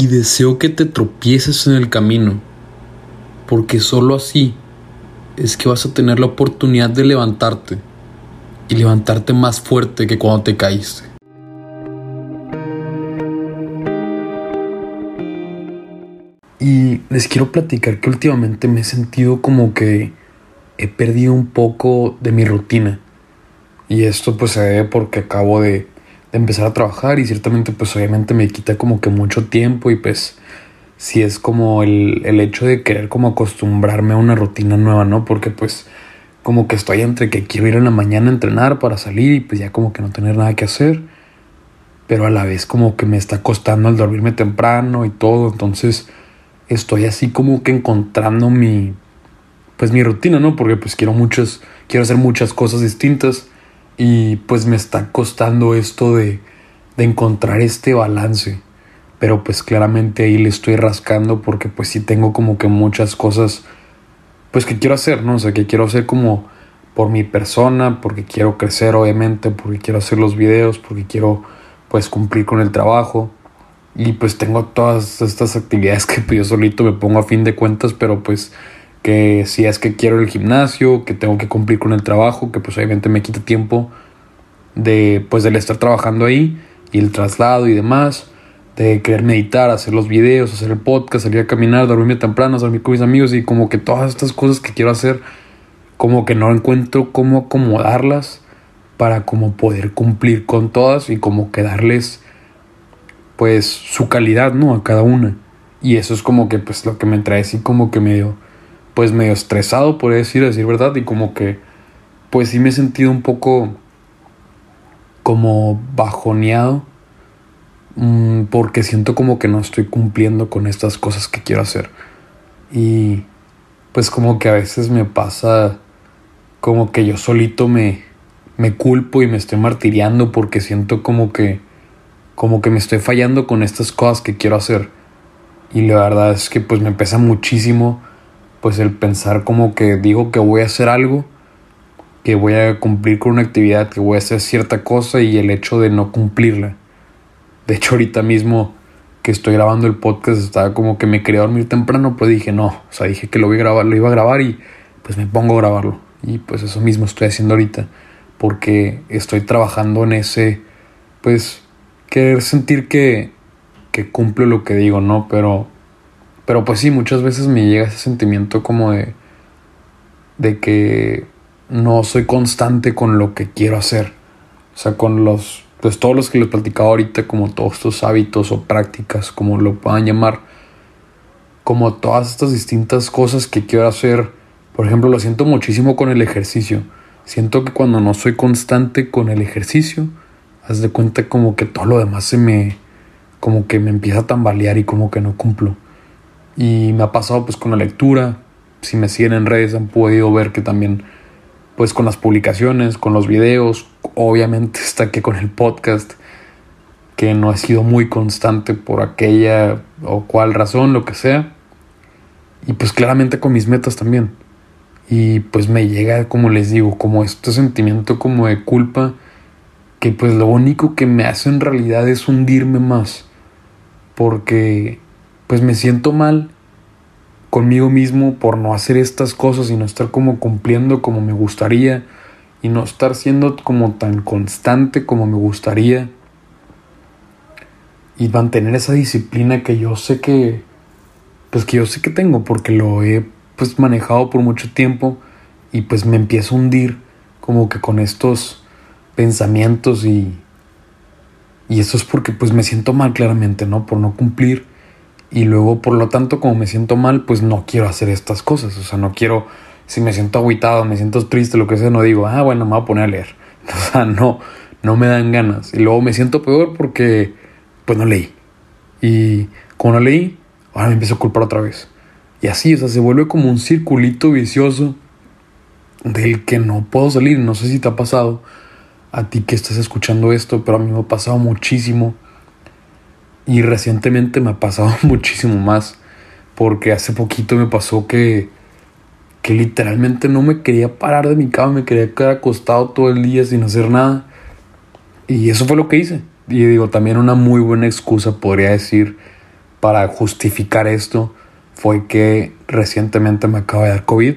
y deseo que te tropieces en el camino, porque solo así es que vas a tener la oportunidad de levantarte y levantarte más fuerte que cuando te caíste. Y les quiero platicar que últimamente me he sentido como que he perdido un poco de mi rutina. Y esto pues se debe porque acabo de, empezar a trabajar y ciertamente pues obviamente me quita como que mucho tiempo y pues si es como el, el hecho de querer como acostumbrarme a una rutina nueva, ¿no? Porque pues como que estoy entre que quiero ir en la mañana a entrenar para salir y pues ya como que no tener nada que hacer. Pero a la vez como que me está costando el dormirme temprano y todo. Entonces estoy así como que encontrando mi pues mi rutina, ¿no? Porque pues quiero muchas quiero hacer muchas cosas distintas y pues me está costando esto de de encontrar este balance. Pero pues claramente ahí le estoy rascando porque pues sí tengo como que muchas cosas pues que quiero hacer, ¿no? O sea, que quiero hacer como por mi persona, porque quiero crecer obviamente, porque quiero hacer los videos, porque quiero pues cumplir con el trabajo. Y pues tengo todas estas actividades que yo solito me pongo a fin de cuentas, pero pues que si es que quiero el gimnasio, que tengo que cumplir con el trabajo, que pues obviamente me quita tiempo de pues del estar trabajando ahí y el traslado y demás, de querer meditar, hacer los videos, hacer el podcast, salir a caminar, dormirme temprano, salir con mis amigos y como que todas estas cosas que quiero hacer, como que no encuentro cómo acomodarlas para como poder cumplir con todas y como que darles pues su calidad, ¿no? A cada una. Y eso es como que pues lo que me trae así como que medio, pues medio estresado, por decir, decir verdad, y como que pues sí me he sentido un poco como bajoneado mmm, porque siento como que no estoy cumpliendo con estas cosas que quiero hacer. Y pues como que a veces me pasa como que yo solito me, me culpo y me estoy martiriando porque siento como que como que me estoy fallando con estas cosas que quiero hacer. Y la verdad es que pues me pesa muchísimo pues el pensar como que digo que voy a hacer algo, que voy a cumplir con una actividad, que voy a hacer cierta cosa y el hecho de no cumplirla. De hecho ahorita mismo que estoy grabando el podcast estaba como que me quería dormir temprano, pero dije no, o sea, dije que lo, voy a grabar, lo iba a grabar y pues me pongo a grabarlo. Y pues eso mismo estoy haciendo ahorita, porque estoy trabajando en ese, pues querer sentir que, que cumplo lo que digo, ¿no? Pero, pero pues sí, muchas veces me llega ese sentimiento como de, de que no soy constante con lo que quiero hacer. O sea, con los, pues todos los que les he platicado ahorita, como todos estos hábitos o prácticas, como lo puedan llamar, como todas estas distintas cosas que quiero hacer. Por ejemplo, lo siento muchísimo con el ejercicio. Siento que cuando no soy constante con el ejercicio, haz de cuenta como que todo lo demás se me como que me empieza a tambalear y como que no cumplo. Y me ha pasado pues con la lectura, si me siguen en redes han podido ver que también pues con las publicaciones, con los videos, obviamente está que con el podcast que no ha sido muy constante por aquella o cual razón, lo que sea. Y pues claramente con mis metas también. Y pues me llega, como les digo, como este sentimiento como de culpa que pues lo único que me hace en realidad es hundirme más. Porque pues me siento mal conmigo mismo por no hacer estas cosas y no estar como cumpliendo como me gustaría y no estar siendo como tan constante como me gustaría y mantener esa disciplina que yo sé que pues que yo sé que tengo porque lo he pues manejado por mucho tiempo y pues me empiezo a hundir como que con estos pensamientos y y eso es porque pues me siento mal claramente, ¿no? Por no cumplir y luego por lo tanto como me siento mal pues no quiero hacer estas cosas, o sea, no quiero si me siento aguitado, me siento triste, lo que sea, no digo, ah, bueno, me voy a poner a leer. O sea, no, no me dan ganas. Y luego me siento peor porque, pues no leí. Y como no leí, ahora me empiezo a culpar otra vez. Y así, o sea, se vuelve como un circulito vicioso del que no puedo salir. No sé si te ha pasado a ti que estás escuchando esto, pero a mí me ha pasado muchísimo. Y recientemente me ha pasado muchísimo más. Porque hace poquito me pasó que, que literalmente no me quería parar de mi cama, me quería quedar acostado todo el día sin hacer nada. Y eso fue lo que hice. Y digo, también una muy buena excusa podría decir para justificar esto fue que recientemente me acaba de dar COVID.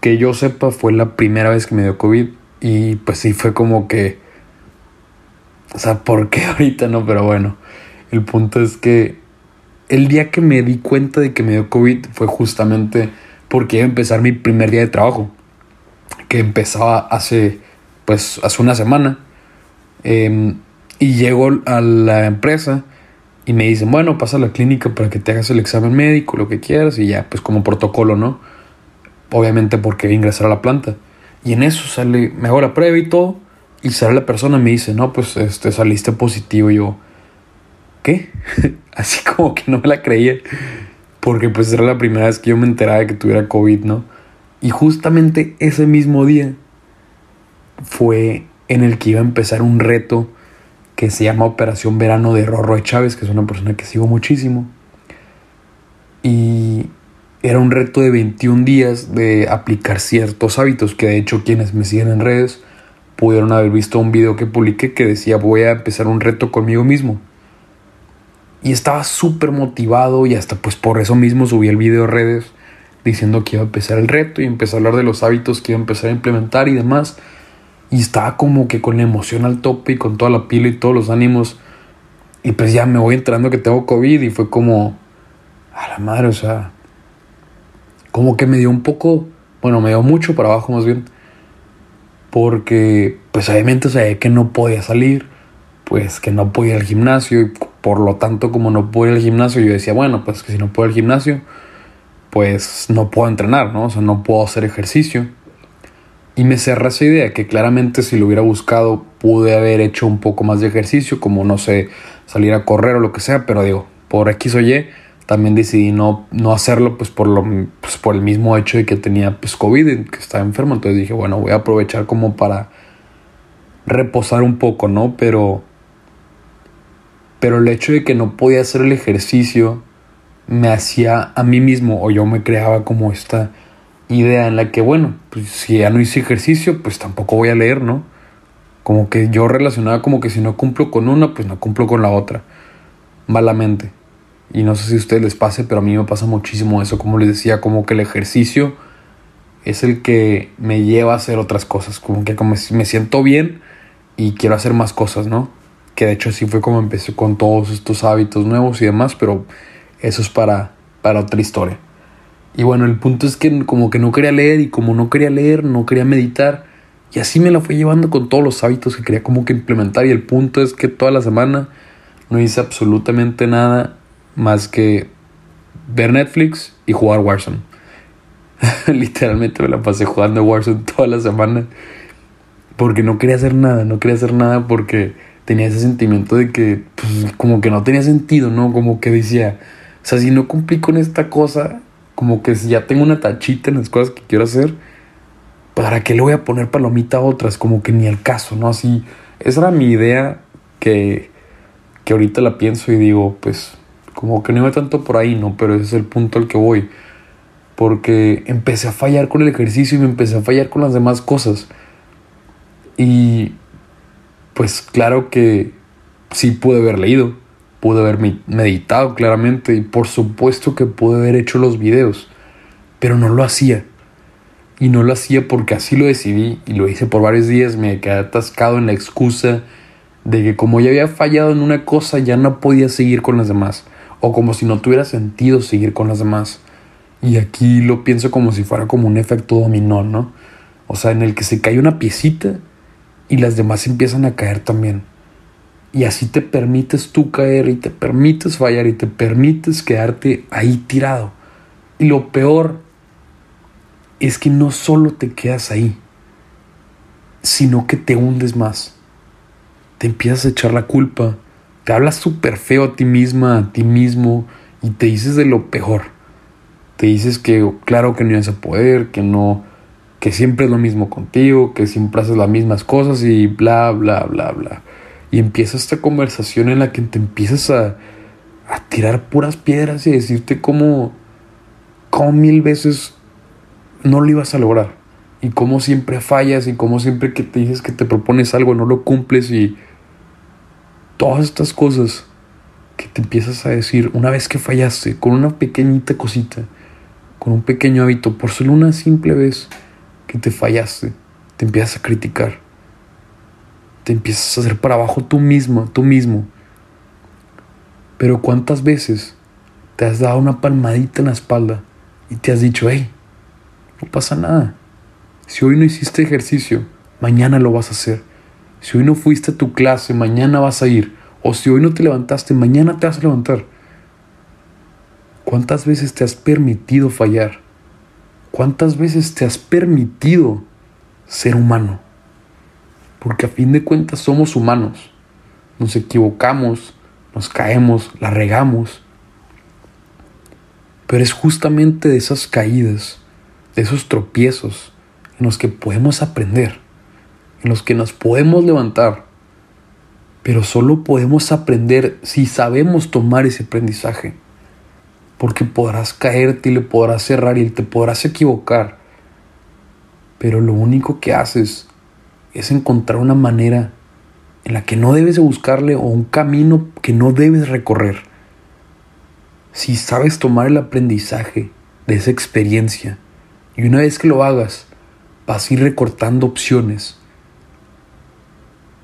Que yo sepa, fue la primera vez que me dio COVID. Y pues sí, fue como que. O sea, ¿por qué ahorita no? Pero bueno, el punto es que el día que me di cuenta de que me dio COVID fue justamente porque iba a empezar mi primer día de trabajo. Que empezaba hace, pues, hace una semana. Em, y llego a la empresa y me dicen, bueno, pasa a la clínica para que te hagas el examen médico, lo que quieras, y ya, pues como protocolo, ¿no? Obviamente porque ingresar a la planta. Y en eso sale, me hago la prueba y todo, y sale la persona y me dice, no, pues este, saliste positivo. Yo, ¿qué? Así como que no me la creía, porque pues era la primera vez que yo me enteraba de que tuviera COVID, ¿no? Y justamente ese mismo día fue en el que iba a empezar un reto que se llama Operación Verano de Rorroy Chávez, que es una persona que sigo muchísimo. Y era un reto de 21 días de aplicar ciertos hábitos, que de hecho quienes me siguen en redes pudieron haber visto un video que publiqué que decía voy a empezar un reto conmigo mismo. Y estaba súper motivado y hasta pues por eso mismo subí el video a redes diciendo que iba a empezar el reto y empecé a hablar de los hábitos que iba a empezar a implementar y demás. Y estaba como que con la emoción al tope y con toda la pila y todos los ánimos. Y pues ya me voy enterando que tengo COVID y fue como, a la madre, o sea, como que me dio un poco, bueno, me dio mucho para abajo más bien. Porque pues obviamente sabía que no podía salir, pues que no podía ir al gimnasio y por lo tanto como no puedo ir al gimnasio yo decía, bueno, pues que si no puedo ir al gimnasio, pues no puedo entrenar, ¿no? O sea, no puedo hacer ejercicio. Y me cerra esa idea que claramente si lo hubiera buscado pude haber hecho un poco más de ejercicio, como no sé, salir a correr o lo que sea, pero digo, por X o Y también decidí no, no hacerlo pues por, lo, pues por el mismo hecho de que tenía pues COVID, que estaba enfermo, entonces dije, bueno, voy a aprovechar como para reposar un poco, ¿no? Pero pero el hecho de que no podía hacer el ejercicio me hacía a mí mismo o yo me creaba como esta idea en la que, bueno, pues si ya no hice ejercicio, pues tampoco voy a leer, ¿no? Como que yo relacionaba como que si no cumplo con una, pues no cumplo con la otra. Malamente. Y no sé si a ustedes les pase, pero a mí me pasa muchísimo eso. Como les decía, como que el ejercicio es el que me lleva a hacer otras cosas. Como que como me siento bien y quiero hacer más cosas, ¿no? Que de hecho así fue como empecé con todos estos hábitos nuevos y demás, pero eso es para, para otra historia. Y bueno, el punto es que como que no quería leer y como no quería leer, no quería meditar. Y así me la fui llevando con todos los hábitos que quería como que implementar. Y el punto es que toda la semana no hice absolutamente nada más que ver Netflix y jugar Warzone. Literalmente me la pasé jugando Warzone toda la semana. Porque no quería hacer nada, no quería hacer nada porque tenía ese sentimiento de que pues, como que no tenía sentido, ¿no? Como que decía, o sea, si no cumplí con esta cosa, como que si ya tengo una tachita en las cosas que quiero hacer, ¿para qué le voy a poner palomita a otras? Como que ni el caso, ¿no? Así, esa era mi idea que, que ahorita la pienso y digo, pues, como que no iba tanto por ahí, ¿no? Pero ese es el punto al que voy. Porque empecé a fallar con el ejercicio y me empecé a fallar con las demás cosas. Y pues claro que sí pude haber leído, pude haber meditado claramente y por supuesto que pude haber hecho los videos, pero no lo hacía. Y no lo hacía porque así lo decidí y lo hice por varios días, me quedé atascado en la excusa de que como ya había fallado en una cosa ya no podía seguir con las demás, o como si no tuviera sentido seguir con las demás. Y aquí lo pienso como si fuera como un efecto dominó, ¿no? O sea, en el que se cae una piecita y las demás empiezan a caer también. Y así te permites tú caer y te permites fallar y te permites quedarte ahí tirado. Y lo peor es que no solo te quedas ahí, sino que te hundes más. Te empiezas a echar la culpa, te hablas súper feo a ti misma, a ti mismo, y te dices de lo peor. Te dices que claro que no ibas a poder, que no, que siempre es lo mismo contigo, que siempre haces las mismas cosas y bla, bla, bla, bla. Y empieza esta conversación en la que te empiezas a, a tirar puras piedras y decirte cómo, cómo mil veces no lo ibas a lograr. Y cómo siempre fallas y cómo siempre que te dices que te propones algo no lo cumples y todas estas cosas que te empiezas a decir, una vez que fallaste, con una pequeñita cosita, con un pequeño hábito, por solo una simple vez que te fallaste, te empiezas a criticar. Te empiezas a hacer para abajo tú mismo, tú mismo. Pero ¿cuántas veces te has dado una palmadita en la espalda y te has dicho, hey, no pasa nada. Si hoy no hiciste ejercicio, mañana lo vas a hacer. Si hoy no fuiste a tu clase, mañana vas a ir. O si hoy no te levantaste, mañana te vas a levantar. ¿Cuántas veces te has permitido fallar? ¿Cuántas veces te has permitido ser humano? Porque a fin de cuentas somos humanos. Nos equivocamos, nos caemos, la regamos. Pero es justamente de esas caídas, de esos tropiezos, en los que podemos aprender, en los que nos podemos levantar. Pero solo podemos aprender si sabemos tomar ese aprendizaje porque podrás caerte y le podrás cerrar y te podrás equivocar. Pero lo único que haces es encontrar una manera en la que no debes de buscarle o un camino que no debes recorrer. Si sabes tomar el aprendizaje de esa experiencia y una vez que lo hagas, vas a ir recortando opciones,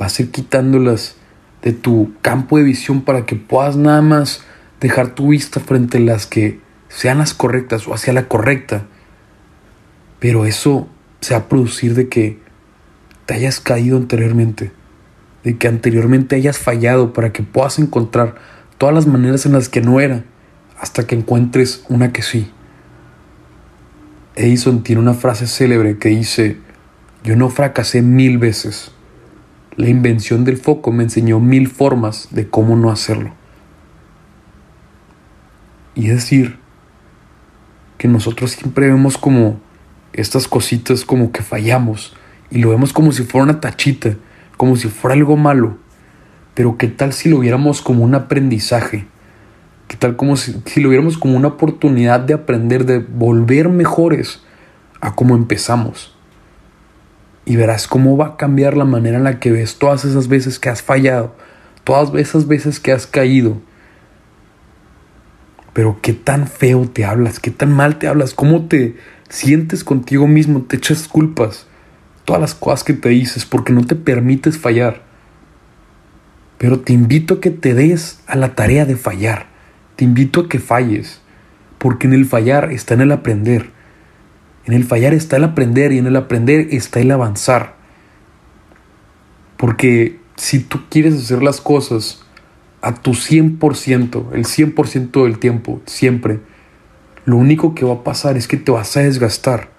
vas a ir quitándolas de tu campo de visión para que puedas nada más dejar tu vista frente a las que sean las correctas o hacia la correcta. Pero eso se va a producir de que te hayas caído anteriormente, de que anteriormente hayas fallado para que puedas encontrar todas las maneras en las que no era, hasta que encuentres una que sí. Edison tiene una frase célebre que dice, yo no fracasé mil veces. La invención del foco me enseñó mil formas de cómo no hacerlo. Y decir, que nosotros siempre vemos como estas cositas como que fallamos y lo vemos como si fuera una tachita, como si fuera algo malo. Pero qué tal si lo viéramos como un aprendizaje? ¿Qué tal como si, si lo viéramos como una oportunidad de aprender, de volver mejores a como empezamos? Y verás cómo va a cambiar la manera en la que ves todas esas veces que has fallado, todas esas veces que has caído pero qué tan feo te hablas, qué tan mal te hablas, cómo te sientes contigo mismo, te echas culpas, todas las cosas que te dices porque no te permites fallar. Pero te invito a que te des a la tarea de fallar, te invito a que falles, porque en el fallar está en el aprender, en el fallar está el aprender y en el aprender está el avanzar. Porque si tú quieres hacer las cosas a tu 100%, el 100% del tiempo, siempre, lo único que va a pasar es que te vas a desgastar,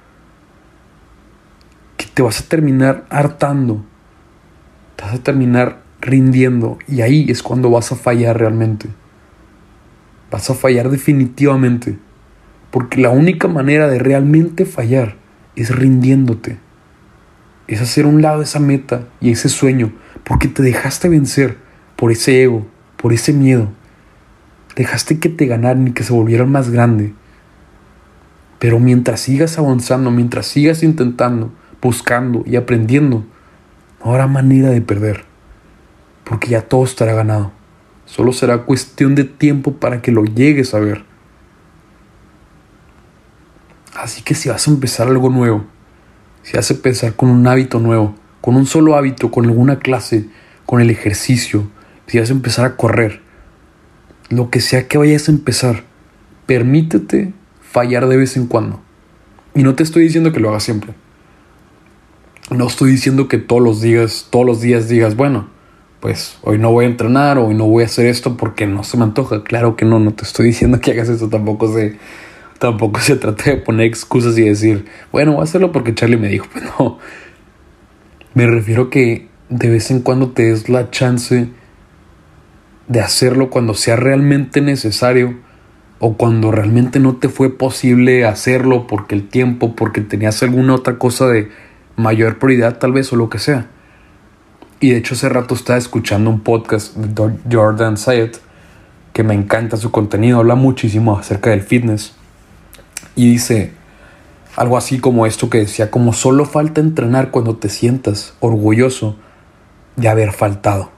que te vas a terminar hartando, te vas a terminar rindiendo y ahí es cuando vas a fallar realmente. Vas a fallar definitivamente, porque la única manera de realmente fallar es rindiéndote. Es hacer un lado esa meta y ese sueño, porque te dejaste vencer por ese ego, por ese miedo. Dejaste que te ganaran y que se volvieran más grande. Pero mientras sigas avanzando, mientras sigas intentando, buscando y aprendiendo, no habrá manera de perder. Porque ya todo estará ganado. Solo será cuestión de tiempo para que lo llegues a ver. Así que si vas a empezar algo nuevo, si vas a empezar con un hábito nuevo, con un solo hábito, con alguna clase, con el ejercicio, si vas a empezar a correr, lo que sea que vayas a empezar, permítete fallar de vez en cuando. Y no te estoy diciendo que lo hagas siempre. No estoy diciendo que todos los días, todos los días digas, bueno, pues hoy no voy a entrenar, hoy no voy a hacer esto porque no se me antoja. Claro que no, no te estoy diciendo que hagas esto, tampoco se, tampoco se trata de poner excusas y decir, bueno, voy a hacerlo porque Charlie me dijo, pues no. Me refiero que de vez en cuando te des la chance de hacerlo cuando sea realmente necesario o cuando realmente no te fue posible hacerlo porque el tiempo, porque tenías alguna otra cosa de mayor prioridad tal vez o lo que sea. Y de hecho hace rato estaba escuchando un podcast de Jordan Sayed que me encanta su contenido, habla muchísimo acerca del fitness y dice algo así como esto que decía, como solo falta entrenar cuando te sientas orgulloso de haber faltado.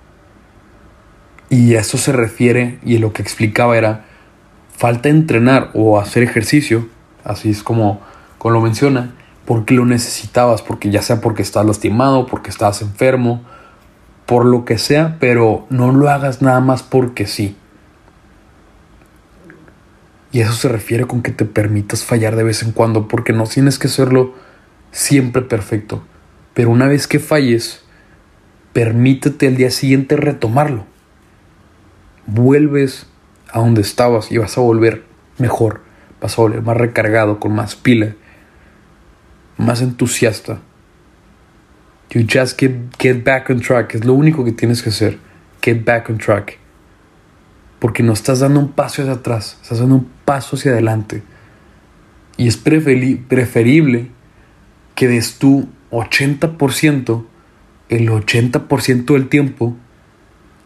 Y a eso se refiere, y lo que explicaba era, falta entrenar o hacer ejercicio, así es como, como lo menciona, porque lo necesitabas, porque ya sea porque estás lastimado, porque estás enfermo, por lo que sea, pero no lo hagas nada más porque sí. Y eso se refiere con que te permitas fallar de vez en cuando, porque no tienes que hacerlo siempre perfecto. Pero una vez que falles, permítete el día siguiente retomarlo. Vuelves a donde estabas y vas a volver mejor, vas a volver más recargado, con más pila, más entusiasta. You just get, get back on track, es lo único que tienes que hacer. Get back on track. Porque no estás dando un paso hacia atrás, estás dando un paso hacia adelante. Y es preferible que des tu 80%, el 80% del tiempo,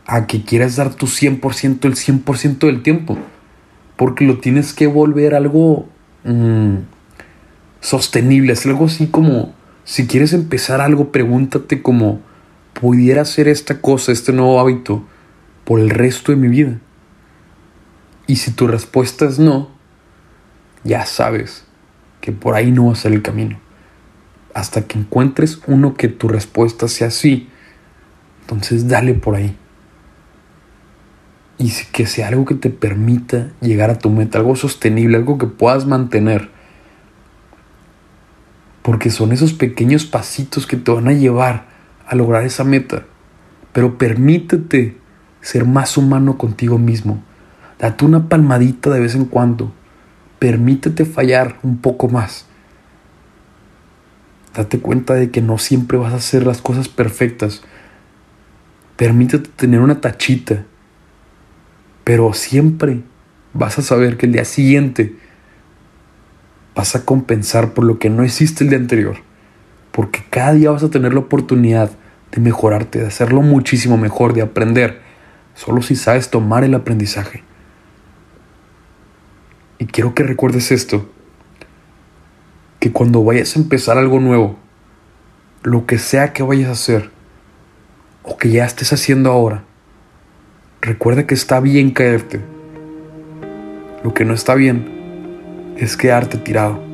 a que quieras dar tu 100% el 100% del tiempo. Porque lo tienes que volver algo mm, sostenible, es algo así como, si quieres empezar algo, pregúntate como, ¿pudiera hacer esta cosa, este nuevo hábito, por el resto de mi vida? Y si tu respuesta es no, ya sabes que por ahí no va a ser el camino. Hasta que encuentres uno que tu respuesta sea sí, entonces dale por ahí. Y que sea algo que te permita llegar a tu meta, algo sostenible, algo que puedas mantener. Porque son esos pequeños pasitos que te van a llevar a lograr esa meta. Pero permítete ser más humano contigo mismo Date una palmadita de vez en cuando. Permítete fallar un poco más. Date cuenta de que no siempre vas a hacer las cosas perfectas. Permítete tener una tachita. Pero siempre vas a saber que el día siguiente vas a compensar por lo que no hiciste el día anterior. Porque cada día vas a tener la oportunidad de mejorarte, de hacerlo muchísimo mejor, de aprender. Solo si sabes tomar el aprendizaje. Y quiero que recuerdes esto, que cuando vayas a empezar algo nuevo, lo que sea que vayas a hacer, o que ya estés haciendo ahora, recuerda que está bien caerte. Lo que no está bien es quedarte tirado.